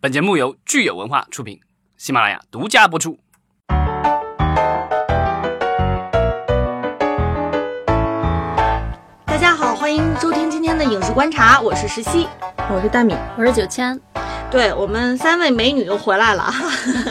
本节目由聚友文化出品，喜马拉雅独家播出。大家好，欢迎收听今天的影视观察，我是石溪。我是大米，我是九千，对我们三位美女又回来了，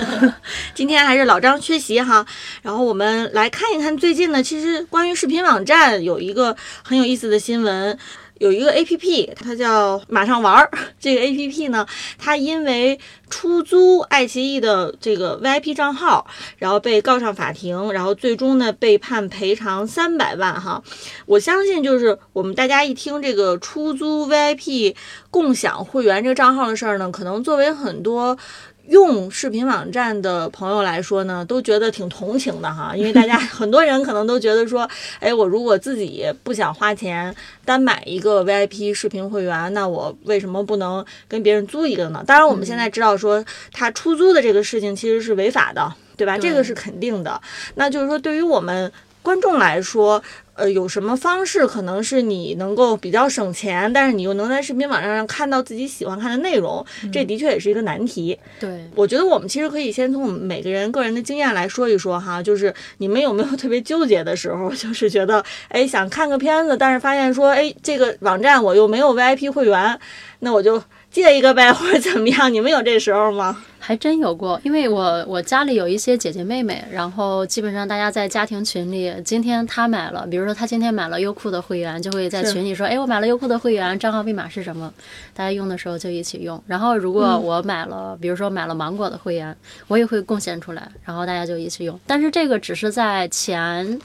今天还是老张缺席哈。然后我们来看一看最近呢，其实关于视频网站有一个很有意思的新闻。有一个 A P P，它叫马上玩儿。这个 A P P 呢，它因为出租爱奇艺的这个 V I P 账号，然后被告上法庭，然后最终呢被判赔偿三百万哈。我相信，就是我们大家一听这个出租 V I P 共享会员这个账号的事儿呢，可能作为很多。用视频网站的朋友来说呢，都觉得挺同情的哈，因为大家 很多人可能都觉得说，哎，我如果自己不想花钱单买一个 VIP 视频会员，那我为什么不能跟别人租一个呢？当然，我们现在知道说，他出租的这个事情其实是违法的，对吧？这个是肯定的。那就是说，对于我们观众来说。呃，有什么方式可能是你能够比较省钱，但是你又能在视频网站上看到自己喜欢看的内容？这的确也是一个难题。对，我觉得我们其实可以先从我们每个人个人的经验来说一说哈，就是你们有没有特别纠结的时候，就是觉得哎想看个片子，但是发现说哎这个网站我又没有 VIP 会员，那我就。借一个呗，或者怎么样？你们有这时候吗？还真有过，因为我我家里有一些姐姐妹妹，然后基本上大家在家庭群里，今天她买了，比如说她今天买了优酷的会员，就会在群里说，哎，我买了优酷的会员，账号密码是什么？大家用的时候就一起用。然后如果我买了，比如说买了芒果的会员，我也会贡献出来，然后大家就一起用。但是这个只是在前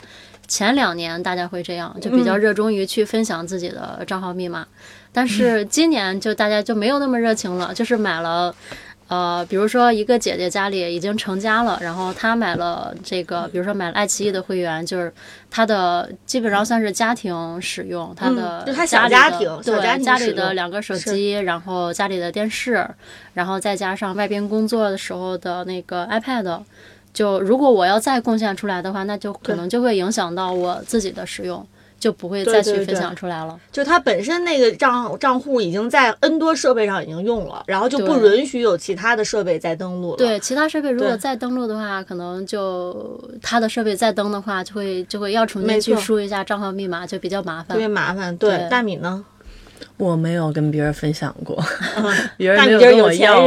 前两年大家会这样，就比较热衷于去分享自己的账号密码。但是今年就大家就没有那么热情了，就是买了，呃，比如说一个姐姐家里已经成家了，然后她买了这个，比如说买了爱奇艺的会员，就是她的基本上算是家庭使用，她的家里的对家里的两个手机，然后家里的电视，然后再加上外边工作的时候的那个 iPad，就如果我要再贡献出来的话，那就可能就会影响到我自己的使用。就不会再去分享出来了。就它本身那个账账户已经在 N 多设备上已经用了，然后就不允许有其他的设备再登录了。对，其他设备如果再登录的话，可能就他的设备再登的话，就会就会要重新去输一下账号密码，就比较麻烦。特别麻烦。对，大米呢？我没有跟别人分享过，别人没有跟我要。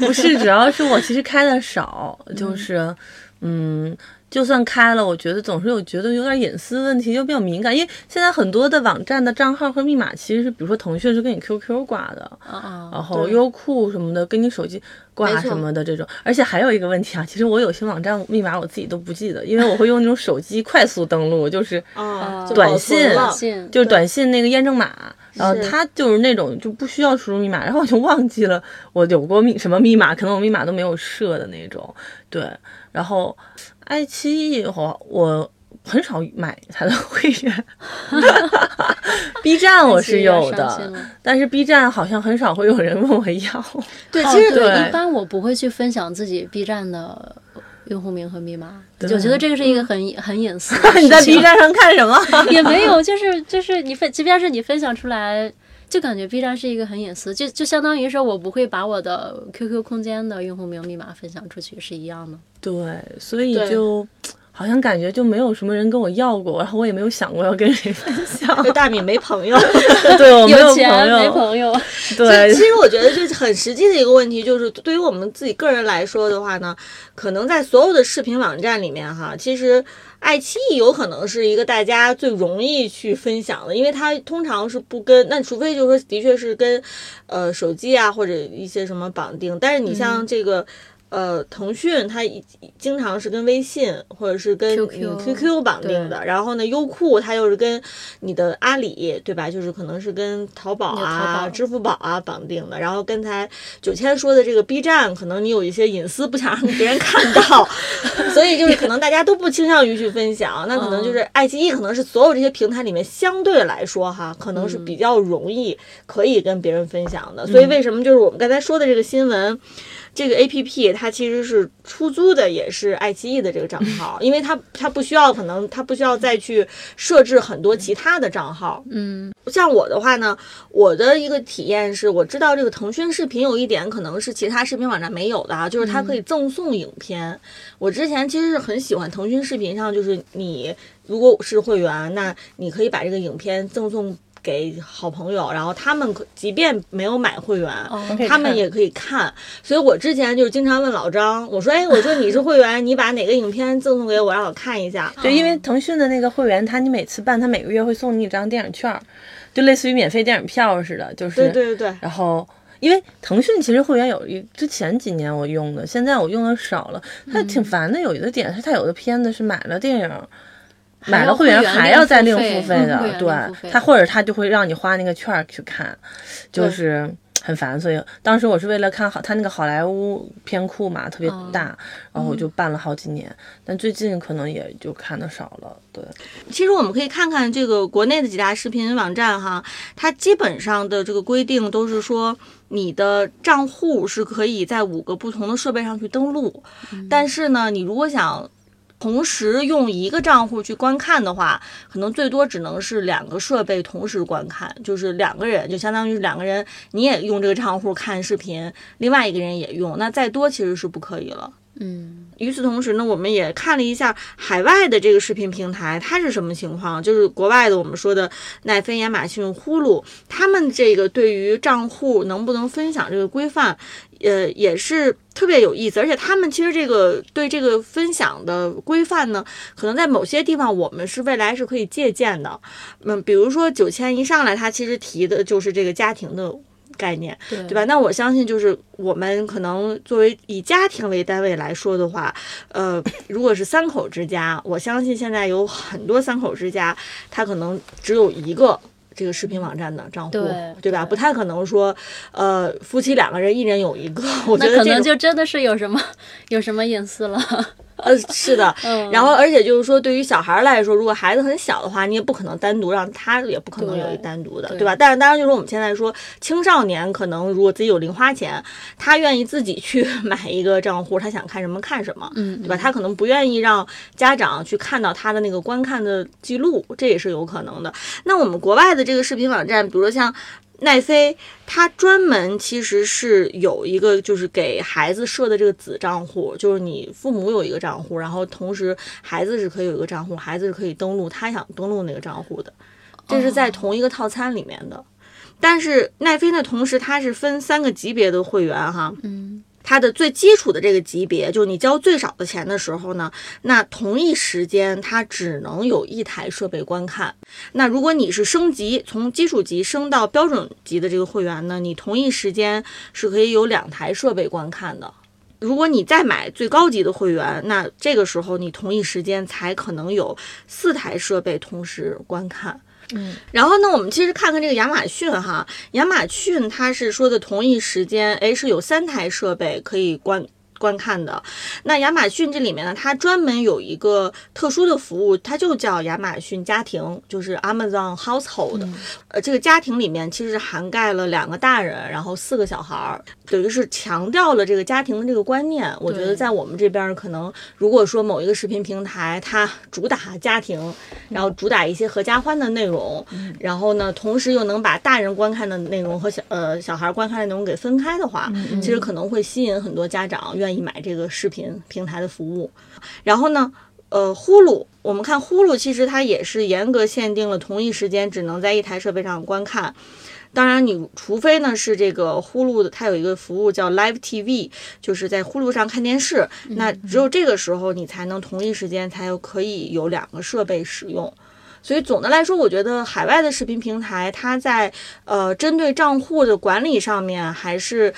不是，主要是我其实开的少，就是嗯。就算开了，我觉得总是有觉得有点隐私问题，又比较敏感。因为现在很多的网站的账号和密码，其实是比如说腾讯是跟你 QQ 挂的，然后优酷什么的跟你手机挂什么的这种。而且还有一个问题啊，其实我有些网站密码我自己都不记得，因为我会用那种手机快速登录，就是短信，就是短信那个验证码，然后他就是那种就不需要输入密码，然后我就忘记了我有过密什么密码，可能我密码都没有设的那种。对，然后。爱奇艺我我很少买他的会员，B 站我是有的，但是 B 站好像很少会有人问我要。对，其实对，一般我不会去分享自己 B 站的用户名和密码，我觉得这个是一个很很隐私。你在 B 站上看什么？也没有，就是就是你分，即便是你分享出来。就感觉 B 站是一个很隐私，就就相当于说我不会把我的 QQ 空间的用户名密码分享出去是一样的。对，所以就好像感觉就没有什么人跟我要过，然后我也没有想过要跟谁分享。大米没朋友，对我 没有朋友，没朋友。对，其实我觉得就是很实际的一个问题，就是对于我们自己个人来说的话呢，可能在所有的视频网站里面哈，其实。爱奇艺有可能是一个大家最容易去分享的，因为它通常是不跟那，除非就是说的确是跟，呃，手机啊或者一些什么绑定，但是你像这个。呃，腾讯它经常是跟微信或者是跟 QQ 绑定的，然后呢，优酷它又是跟你的阿里，对吧？就是可能是跟淘宝啊、支付宝啊绑定的。然后刚才九千说的这个 B 站，可能你有一些隐私不想让别人看到，所以就是可能大家都不倾向于去分享。那可能就是爱奇艺，可能是所有这些平台里面相对来说哈，可能是比较容易可以跟别人分享的。所以为什么就是我们刚才说的这个新闻？这个 A P P 它其实是出租的，也是爱奇艺的这个账号，因为它它不需要，可能它不需要再去设置很多其他的账号。嗯，像我的话呢，我的一个体验是，我知道这个腾讯视频有一点可能是其他视频网站没有的啊，就是它可以赠送影片。我之前其实是很喜欢腾讯视频上，就是你如果是会员，那你可以把这个影片赠送。给好朋友，然后他们可即便没有买会员，他们也可以看。所以我之前就是经常问老张，我说：“哎，我说你是会员，你把哪个影片赠送给我，让我看一下。”对，因为腾讯的那个会员，他你每次办，他每个月会送你一张电影券，就类似于免费电影票似的，就是对对对对。然后，因为腾讯其实会员有一之前几年我用的，现在我用的少了，它挺烦的。有一个点是，它有的片子是买了电影。买了会员还要再另付费的，对他或者他就会让你花那个券去看，就是很烦。所以当时我是为了看好他那个好莱坞片库嘛，特别大，然后我就办了好几年。但最近可能也就看的少了。对，其实我们可以看看这个国内的几大视频网站哈，它基本上的这个规定都是说你的账户是可以在五个不同的设备上去登录，但是呢，你如果想。同时用一个账户去观看的话，可能最多只能是两个设备同时观看，就是两个人，就相当于两个人，你也用这个账户看视频，另外一个人也用，那再多其实是不可以了。嗯，与此同时呢，我们也看了一下海外的这个视频平台，它是什么情况？就是国外的我们说的奈飞、亚马逊、呼噜，他们这个对于账户能不能分享这个规范，呃，也是特别有意思。而且他们其实这个对这个分享的规范呢，可能在某些地方我们是未来是可以借鉴的。嗯，比如说九千一上来，他其实提的就是这个家庭的。概念，对对吧？那我相信，就是我们可能作为以家庭为单位来说的话，呃，如果是三口之家，我相信现在有很多三口之家，他可能只有一个这个视频网站的账户，对吧？不太可能说，呃，夫妻两个人一人有一个，我觉得可能就真的是有什么有什么隐私了。呃，是的，然后而且就是说，对于小孩来说，如果孩子很小的话，你也不可能单独让他，也不可能有一单独的，对吧？但是当然，就是我们现在说青少年，可能如果自己有零花钱，他愿意自己去 买一个账户，他想看什么看什么，嗯，对吧？他可能不愿意让家长去看到他的那个观看的记录，这也是有可能的。那我们国外的这个视频网站，比如说像。奈飞，它专门其实是有一个，就是给孩子设的这个子账户，就是你父母有一个账户，然后同时孩子是可以有一个账户，孩子是可以登录他想登录那个账户的，这是在同一个套餐里面的。但是奈飞呢，同时它是分三个级别的会员哈，嗯。它的最基础的这个级别，就是你交最少的钱的时候呢，那同一时间它只能有一台设备观看。那如果你是升级，从基础级升到标准级的这个会员呢，你同一时间是可以有两台设备观看的。如果你再买最高级的会员，那这个时候你同一时间才可能有四台设备同时观看。嗯，然后呢，我们其实看看这个亚马逊哈，亚马逊它是说的同一时间，哎，是有三台设备可以关。观看的那亚马逊这里面呢，它专门有一个特殊的服务，它就叫亚马逊家庭，就是 Amazon Household。呃，这个家庭里面其实涵盖了两个大人，然后四个小孩儿，等于是强调了这个家庭的这个观念。我觉得在我们这边可能，如果说某一个视频平台它主打家庭，然后主打一些合家欢的内容，然后呢，同时又能把大人观看的内容和小呃小孩观看的内容给分开的话，其实可能会吸引很多家长愿意。买这个视频平台的服务，然后呢，呃，呼噜，我们看呼噜，其实它也是严格限定了同一时间只能在一台设备上观看。当然，你除非呢是这个呼噜的，它有一个服务叫 Live TV，就是在呼噜上看电视，那只有这个时候你才能同一时间才有可以有两个设备使用。所以总的来说，我觉得海外的视频平台它在呃针对账户的管理上面还是。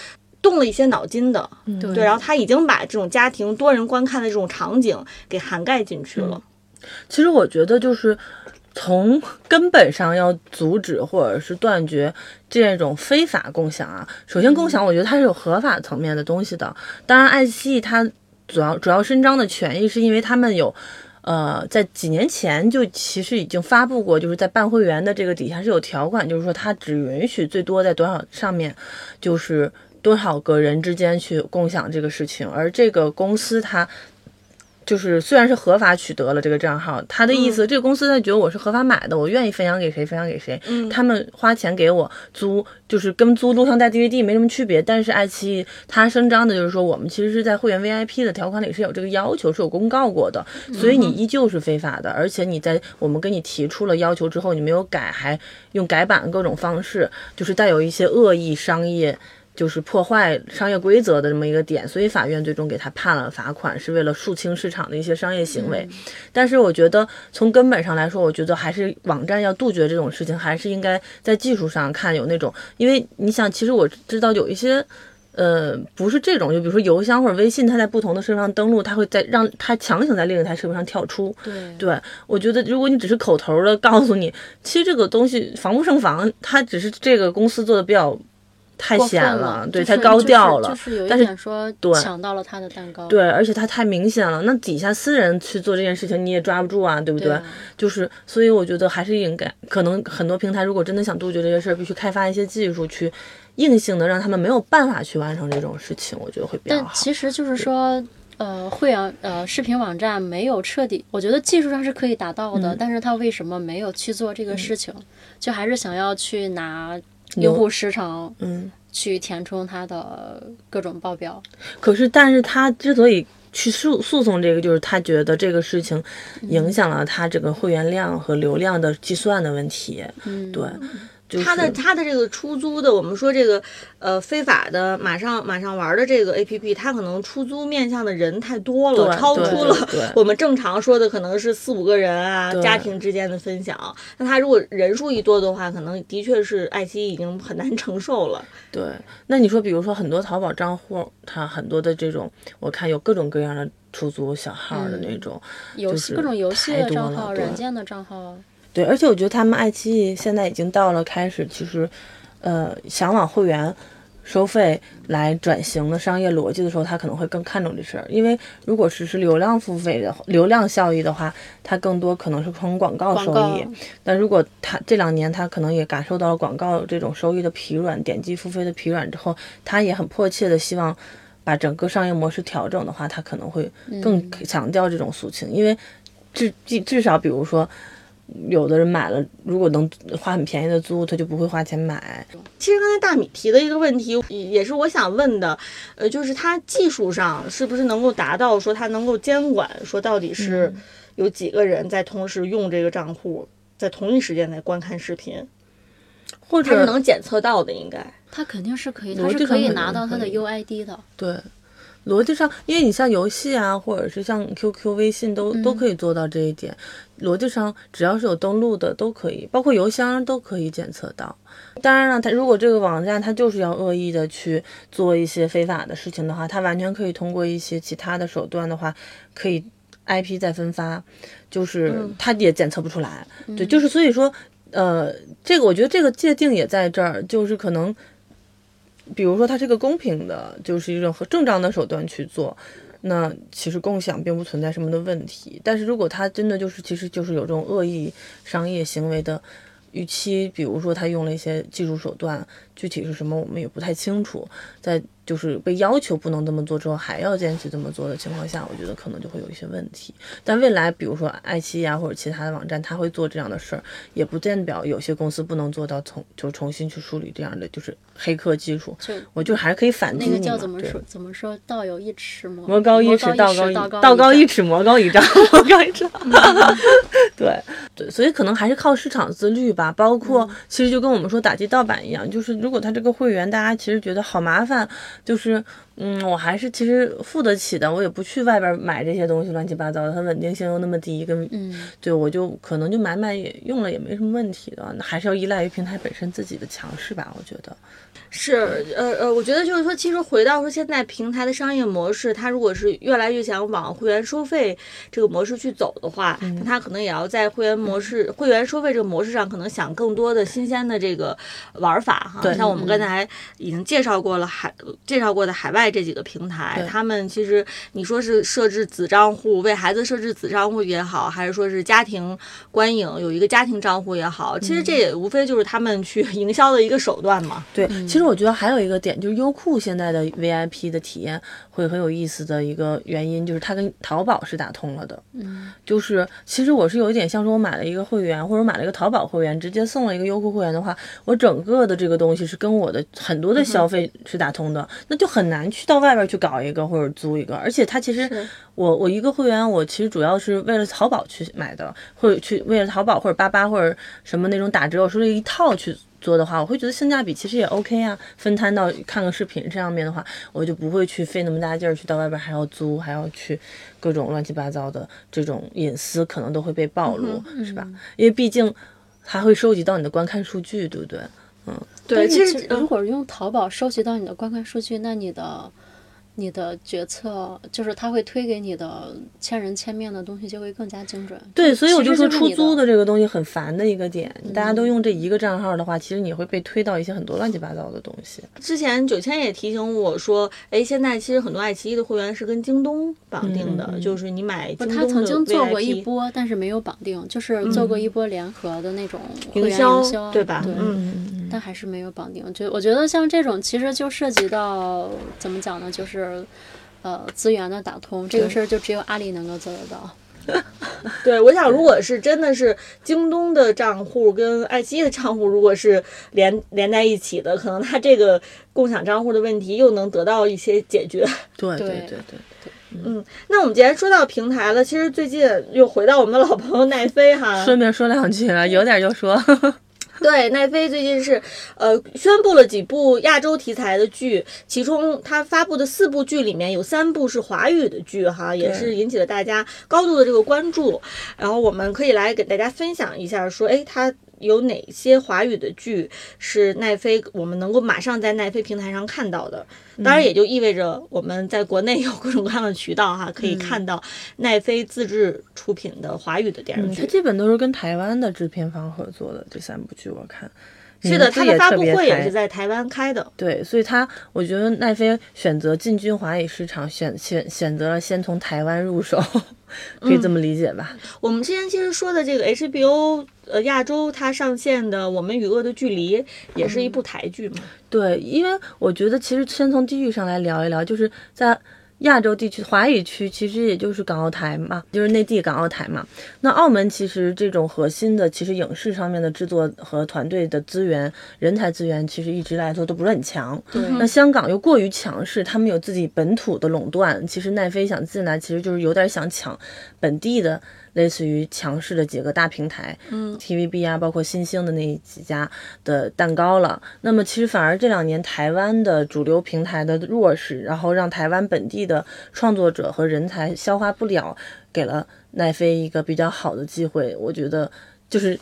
动了一些脑筋的，对，然后他已经把这种家庭多人观看的这种场景给涵盖进去了。其实我觉得，就是从根本上要阻止或者是断绝这种非法共享啊。首先，共享我觉得它是有合法层面的东西的。当然，爱奇艺它主要主要伸张的权益是因为他们有，呃，在几年前就其实已经发布过，就是在办会员的这个底下是有条款，就是说它只允许最多在多少上面，就是。多少个人之间去共享这个事情，而这个公司它。就是虽然是合法取得了这个账号，他的意思，这个公司他觉得我是合法买的，我愿意分享给谁分享给谁。嗯，他们花钱给我租，就是跟租录像带 DVD 没什么区别。但是爱奇艺他声张的就是说，我们其实是在会员 VIP 的条款里是有这个要求，是有公告过的，所以你依旧是非法的。而且你在我们跟你提出了要求之后，你没有改，还用改版各种方式，就是带有一些恶意商业。就是破坏商业规则的这么一个点，所以法院最终给他判了罚款，是为了肃清市场的一些商业行为。但是我觉得从根本上来说，我觉得还是网站要杜绝这种事情，还是应该在技术上看有那种，因为你想，其实我知道有一些，呃，不是这种，就比如说邮箱或者微信，它在不同的设备上登录，它会在让它强行在另一台设备上跳出。对，对我觉得如果你只是口头的告诉你，其实这个东西防不胜防，它只是这个公司做的比较。太显了，对，太高调了。就是有一点说抢到了他的蛋糕。对，而且他太明显了。那底下私人去做这件事情，你也抓不住啊，对不对？就是，所以我觉得还是应该，可能很多平台如果真的想杜绝这些事儿，必须开发一些技术去硬性的让他们没有办法去完成这种事情，我觉得会比较好。但其实就是说，呃，会员呃视频网站没有彻底，我觉得技术上是可以达到的，但是他为什么没有去做这个事情？就还是想要去拿。用户时长，嗯，去填充他的各种报表。可是，但是他之所以去诉诉讼这个，就是他觉得这个事情影响了他这个会员量和流量的计算的问题。嗯，对。他的他的这个出租的，我们说这个呃非法的马上马上玩的这个 A P P，它可能出租面向的人太多了，超出了 我们正常说的可能是四五个人啊，家庭之间的分享。那他如果人数一多的话，可能的确是爱奇艺已经很难承受了。对，那你说，比如说很多淘宝账户，它很多的这种，我看有各种各样的出租小号的那种，游戏各种游戏的账号、软件的账号。对，而且我觉得他们爱奇艺现在已经到了开始，其实，呃，想往会员收费来转型的商业逻辑的时候，他可能会更看重这事儿。因为如果实施流量付费的流量效益的话，它更多可能是从广告收益。但如果他这两年他可能也感受到了广告这种收益的疲软，点击付费的疲软之后，他也很迫切的希望把整个商业模式调整的话，他可能会更强调这种诉求，因为至至至少比如说。有的人买了，如果能花很便宜的租，他就不会花钱买。其实刚才大米提的一个问题，也是我想问的，呃，就是它技术上是不是能够达到说它能够监管，说到底是有几个人在同时用这个账户，在同一时间内观看视频，或者是能检测到的，应该它肯定是可以，它是可以拿到它的 UID 的。对。逻辑上，因为你像游戏啊，或者是像 QQ、微信都都可以做到这一点。逻辑上，只要是有登录的都可以，包括邮箱都可以检测到。当然了，它如果这个网站它就是要恶意的去做一些非法的事情的话，它完全可以通过一些其他的手段的话，可以 IP 再分发，就是它也检测不出来。对，就是所以说，呃，这个我觉得这个界定也在这儿，就是可能。比如说，它是个公平的，就是一种和正当的手段去做，那其实共享并不存在什么的问题。但是如果它真的就是，其实就是有这种恶意商业行为的。预期，比如说他用了一些技术手段，具体是什么我们也不太清楚。在就是被要求不能这么做之后，还要坚持这么做的情况下，我觉得可能就会有一些问题。但未来，比如说爱奇艺啊或者其他的网站，他会做这样的事儿，也不代表有些公司不能做到重就重新去梳理这样的就是黑客技术。就我就还是可以反击你那个叫怎么说？怎么说？道有一尺魔魔高一尺，道高一道高一尺，魔高一丈，魔高一丈。对对，所以可能还是靠市场自律吧。包括其实就跟我们说打击盗版一样，就是如果他这个会员大家其实觉得好麻烦，就是嗯，我还是其实付得起的，我也不去外边买这些东西乱七八糟的，它稳定性又那么低，跟嗯，对我就可能就买买也用了也没什么问题的，还是要依赖于平台本身自己的强势吧，我觉得。是，呃呃，我觉得就是说，其实回到说现在平台的商业模式，它如果是越来越想往会员收费这个模式去走的话，那它可能也要在会员模式、会员收费这个模式上，可能想更多的新鲜的这个玩法哈。像我们刚才已经介绍过了海介绍过的海外外这几个平台，他们其实你说是设置子账户，为孩子设置子账户也好，还是说是家庭观影有一个家庭账户也好，其实这也无非就是他们去营销的一个手段嘛。对，其实我觉得还有一个点就是优酷现在的 VIP 的体验会很有意思的一个原因，就是它跟淘宝是打通了的。嗯，就是其实我是有一点像说，我买了一个会员，或者买了一个淘宝会员，直接送了一个优酷会员的话，我整个的这个东西是跟我的很多的消费是打通的，那就很难去到外边去搞一个或者租一个，而且它其实我我一个会员，我其实主要是为了淘宝去买的，或者去为了淘宝或者八八或者什么那种打折，我说这一套去做的话，我会觉得性价比其实也 OK 啊。分摊到看个视频这样面的话，我就不会去费那么大劲儿去到外边还要租，还要去各种乱七八糟的这种隐私可能都会被暴露，是吧？因为毕竟还会收集到你的观看数据，对不对？嗯对，但其实是如果用淘宝收集到你的观看数据，那你的你的决策就是他会推给你的千人千面的东西就会更加精准。对，所以我就说出租的这个东西很烦的一个点，大家都用这一个账号的话，其实你会被推到一些很多乱七八糟的东西。之前九千也提醒我说，哎，现在其实很多爱奇艺的会员是跟京东绑定的，就是你买京，东的他曾经做过一波，但是没有绑定，就是做过一波联合的那种会员营销营销，对吧对，嗯但还是没有绑定。就我觉得像这种，其实就涉及到怎么讲呢，就是呃资源的打通，这个事儿就只有阿里能够做得到。对，我想如果是真的是京东的账户跟爱奇艺的账户，如果是连连在一起的，可能它这个共享账户的问题又能得到一些解决。对对对对对。嗯，那我们既然说到平台了，其实最近又回到我们的老朋友奈飞哈，顺便说两句了，有点就说。对，奈飞最近是呃宣布了几部亚洲题材的剧，其中它发布的四部剧里面有三部是华语的剧哈，也是引起了大家高度的这个关注。然后我们可以来给大家分享一下，说哎它。有哪些华语的剧是奈飞我们能够马上在奈飞平台上看到的？当然，也就意味着我们在国内有各种各样的渠道哈，可以看到奈飞自制出品的华语的电视嗯，剧。它基本都是跟台湾的制片方合作的这三部剧，我看是的，它的发布会也是在台湾开的。对，所以它我觉得奈飞选择进军华语市场，选选选择了先从台湾入手，可以这么理解吧？我们之前其实说的这个 HBO 呃亚洲它上线的《我们与恶的距离》也是一部台剧嘛。对，因为我觉得其实先从地域上来聊一聊，就是在亚洲地区华语区，其实也就是港澳台嘛，就是内地港澳台嘛。那澳门其实这种核心的，其实影视上面的制作和团队的资源、人才资源，其实一直来说都不是很强。对那香港又过于强势，他们有自己本土的垄断。其实奈飞想进来，其实就是有点想抢本地的，类似于强势的几个大平台，嗯，TVB 啊，包括新兴的那几家的蛋糕了。那么其实反而这两年台湾的主流平台的弱势，然后让台湾本地的创作者和人才消化不了，给了奈飞一个比较好的机会。我觉得就是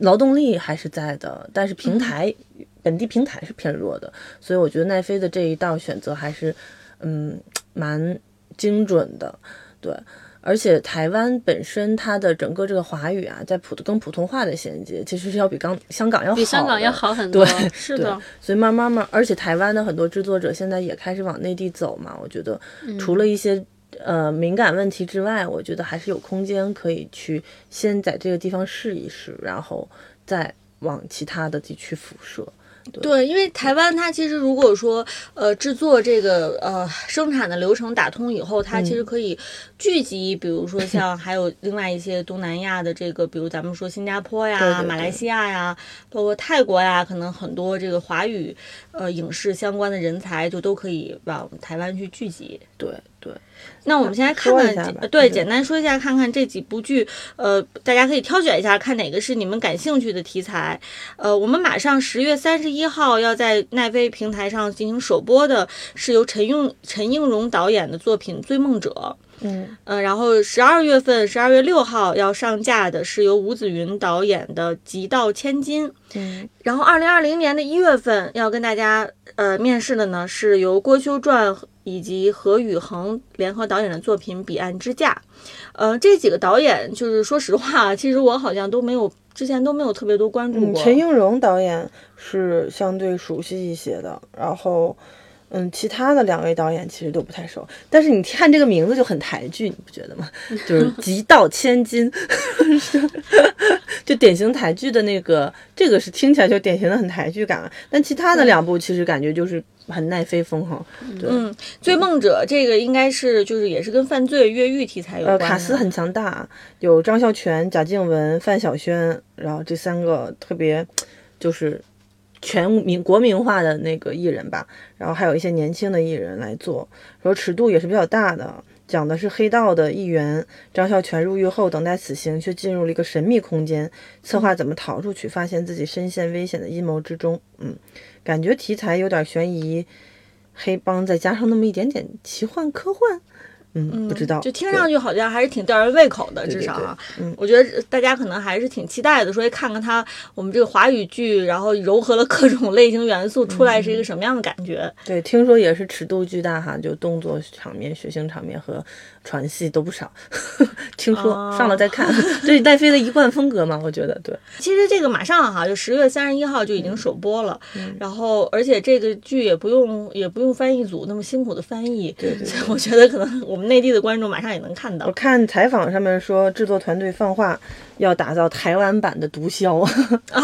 劳动力还是在的，但是平台、本地平台是偏弱的，所以我觉得奈飞的这一道选择还是嗯蛮精准的，对。而且台湾本身它的整个这个华语啊，在普跟普通话的衔接，其实是要比刚香港要好，比香港要。好很多。对，对 是的，所以慢慢慢，而且台湾的很多制作者现在也开始往内地走嘛。我觉得除了一些、呃敏感问题之外，我觉得还是有空间可以去先在这个地方试一试，然后再往其他的地区辐射。对，因为台湾它其实如果说呃制作这个呃生产的流程打通以后，它其实可以聚集，比如说像还有另外一些东南亚的这个，比如咱们说新加坡呀、对对对。马来西亚呀，包括泰国呀，可能很多这个华语呃影视相关的人才就都可以往台湾去聚集。对对，那我们先来看看对，嗯简单说一下，看看这几部剧，呃，大家可以挑选一下，看哪个是你们感兴趣的题材。呃，我们马上十月三十一号要在奈飞平台上进行首播的，是由陈映陈映蓉导演的作品《追梦者》。嗯呃，然后十二月份，十二月六号要上架的是由吴子云导演的《极道千金》。嗯然后二零二零年的一月份要跟大家呃面试的呢，是由郭修传以及何宇恒联合导演的作品《彼岸之架》。呃，这几个导演就是说实话，其实我好像都没有之前都没有特别多关注嗯，过。陈映蓉导演是相对熟悉一些的，然后。嗯，其他的两位导演其实都不太熟，但是你看这个名字就很台剧，你不觉得吗？就是 极道千金，就典型台剧的那个，这个是听起来就典型的很台剧感，但其他的两部其实感觉就是很奈飞风哈。对，嗯，追梦者这个应该是就是也是跟犯罪越狱题材有呃，关呃。卡斯很强大，有张孝全、贾静雯、范晓萱，然后这三个特别就是全民国民化的那个艺人吧，然后还有一些年轻的艺人来做，然后尺度也是比较大的。讲的是黑道的一员张孝全入狱后等待死刑，却进入了一个神秘空间，策划怎么逃出去，发现自己深陷危险的阴谋之中。嗯，感觉题材有点悬疑、黑帮，再加上那么一点点奇幻科幻。嗯，不知道，就听上去好像还是挺吊人胃口的，至少啊，我觉得大家可能还是挺期待的，说哎看看它我们这个华语剧，然后糅合了各种类型元素出来是一个什么样的感觉。对，听说也是尺度巨大哈，就动作场面、血腥场面和传戏都不少。听说、哦上了再看，这是奈飞的一贯风格嘛？我觉得对。其实这个马上哈，就十月三十一号就已经首播了，然后而且这个剧也不用也不用翻译组那么辛苦的翻译，对对所以我觉得可能我们内地的观众马上也能看到我。看采访上面说，制作团队放话要打造台湾版的毒枭。啊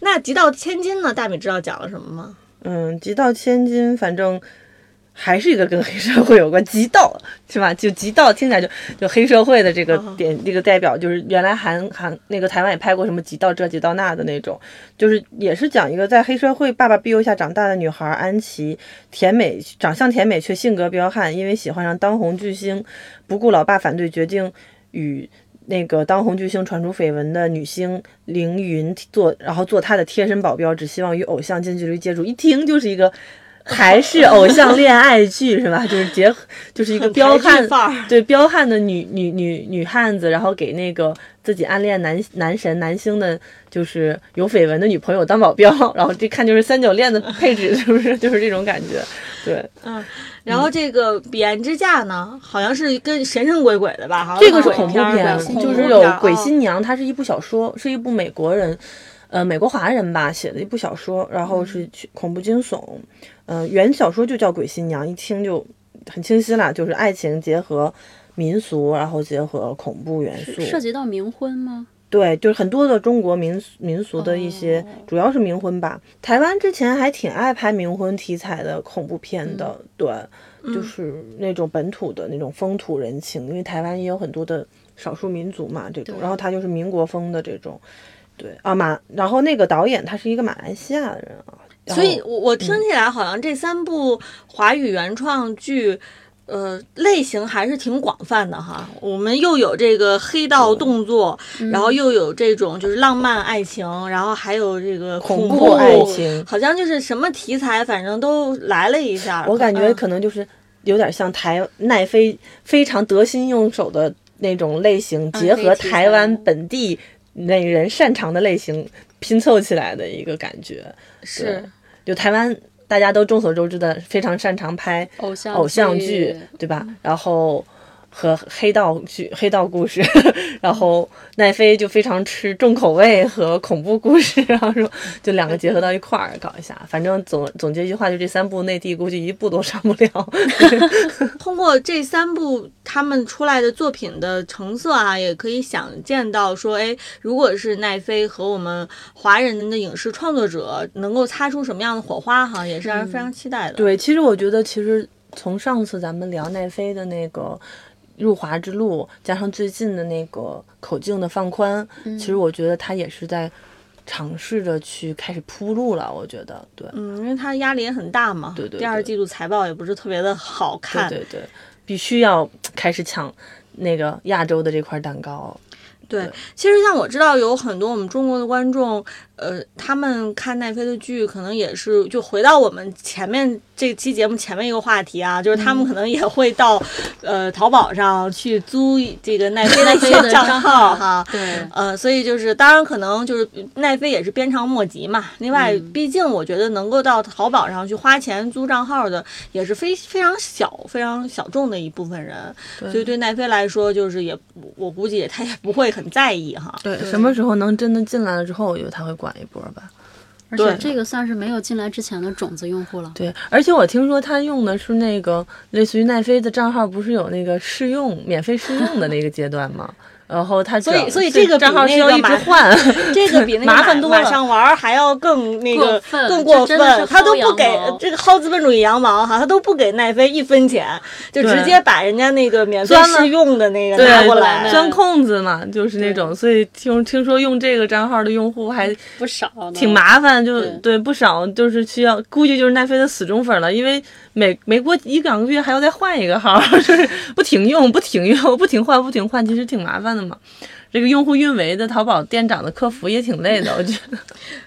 那《极道千金》呢？大米知道讲了什么吗？嗯，极道千金，反正还是一个跟黑社会有关。极道是吧？就极道听起来就就黑社会的这个点，这个代表就是原来韩韩那个台湾也拍过什么极道这极道那的那种，就是也是讲一个在黑社会爸爸庇佑下长大的女孩安琪，甜美长相甜美却性格彪悍，因为喜欢上当红巨星，不顾老爸反对，决定与。那个当红巨星传出绯闻的女星凌云做，然后做她的贴身保镖，只希望与偶像近距离接触。一听就是一个台式偶像恋爱剧，是吧？就是结合，就是一个彪悍对彪悍的女女女女汉子，然后给那个自己暗恋男男神男星的，就是有绯闻的女朋友当保镖，然后这看就是三角恋的配置，是不是？就是这种感觉，对。嗯然后这个《彼岸之嫁》呢，好像是跟神神鬼鬼的吧？好像这个是恐怖片，就是有鬼新娘，它是一部小说，是一部美国人，呃，美国华人吧写的一部小说，然后是恐怖惊悚，呃，原小说就叫《鬼新娘》，一听就很清晰啦，就是爱情结合民俗，然后结合恐怖元素，涉及到冥婚吗？对，就是很多的中国民俗民俗的一些，哦。主要是冥婚吧。台湾之前还挺爱拍冥婚题材的恐怖片的，嗯对，就是那种本土的那种风土人情，因为台湾也有很多的少数民族嘛，这种，然后它就是民国风的这种，对啊马，然后那个导演他是一个马来西亚的人啊，所以我我听起来好像这三部华语原创剧。呃，类型还是挺广泛的哈。我们又有这个黑道动作，然后又有这种就是浪漫爱情，然后还有这个恐怖怖爱情好像就是什么题材，反正都来了一下。我感觉嗯可能就是有点像台奈飞非常得心应手的那种类型，结合台湾本地那人擅长的类型拼凑起来的一个感觉。是就台湾大家都众所周知的非常擅长拍偶像偶像剧，对吧？然后和黑道剧、黑道故事，然后奈飞就非常吃重口味和恐怖故事，然后说就两个结合到一块儿搞一下。反正总总结一句话，就这三部内地估计一部都上不了。通过这三部他们出来的作品的成色啊，也可以想见到说，哎，如果是奈飞和我们华人的影视创作者能够擦出什么样的火花哈，也是让人非常期待的。对，其实我觉得，其实从上次咱们聊奈飞的那个入华之路，加上最近的那个口径的放宽，其实我觉得他也是在尝试着去开始铺路了。我觉得，对，嗯，因为他压力也很大嘛，对对第二季度财报也不是特别的好看，对对对，必须要开始抢那个亚洲的这块蛋糕。对，其实像我知道有很多我们中国的观众，呃，他们看奈飞的剧，可能也是就回到我们前面这期节目前面一个话题啊，就是他们可能也会到、呃淘宝上去租这个奈飞的账号哈。对，呃，所以就是，当然可能就是奈飞也是鞭长莫及嘛。另外，毕竟我觉得能够到淘宝上去花钱租账号的，也是非非常小、非常小众的一部分人。所以对奈飞来说，就是也我估计他也不会很在意哈。对，什么时候能真的进来了之后，我觉得他会管一波吧。而且这个算是没有进来之前的种子用户了。对，而且我听说他用的是那个类似于奈飞的账号，不是有那个试用、免费试用的那个阶段吗？然后他所以所以这个账号需要一直换，这个比那个麻烦多了。马上玩还要更那个更过分，他都不给这个薅资本主义羊毛哈，他都不给奈飞一分钱，就直接把人家那个免费试用的那个拿过来，钻空子嘛，就是那种。所以听听说用这个账号的用户还不少，挺麻烦，就对不少，就是需要估计就是奈飞的死忠粉了，因为每每过一两个月还要再换一个号，就是不停用不停用不停换不停换，其实挺麻烦。嘛，这个用户运维的淘宝店长的客服也挺累的，我觉得。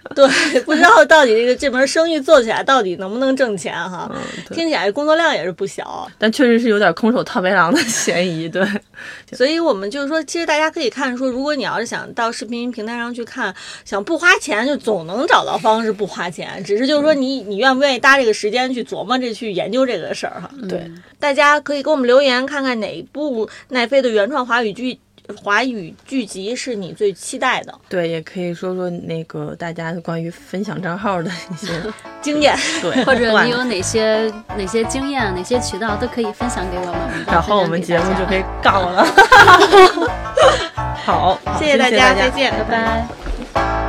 对，不知道到底这个这门生意做起来到底能不能挣钱哈？听起来工作量也是不小，但确实是有点空手套白狼的嫌疑。对，所以我们就是说，其实大家可以看说，如果你要是想到视频平台上去看，想不花钱，就总能找到方式不花钱。只是就是说，你你愿不愿意搭这个时间去琢磨这去研究这个事儿哈？对，大家可以给我们留言，看看哪部奈飞的原创华语剧。华语剧集是你最期待的？对，也可以说说那个大家关于分享账号的一些 经验，对，或者你有哪些哪些经验，哪些渠道都可以分享给我们，然后我们节目就可以告了。好，谢谢大家，再见，拜拜。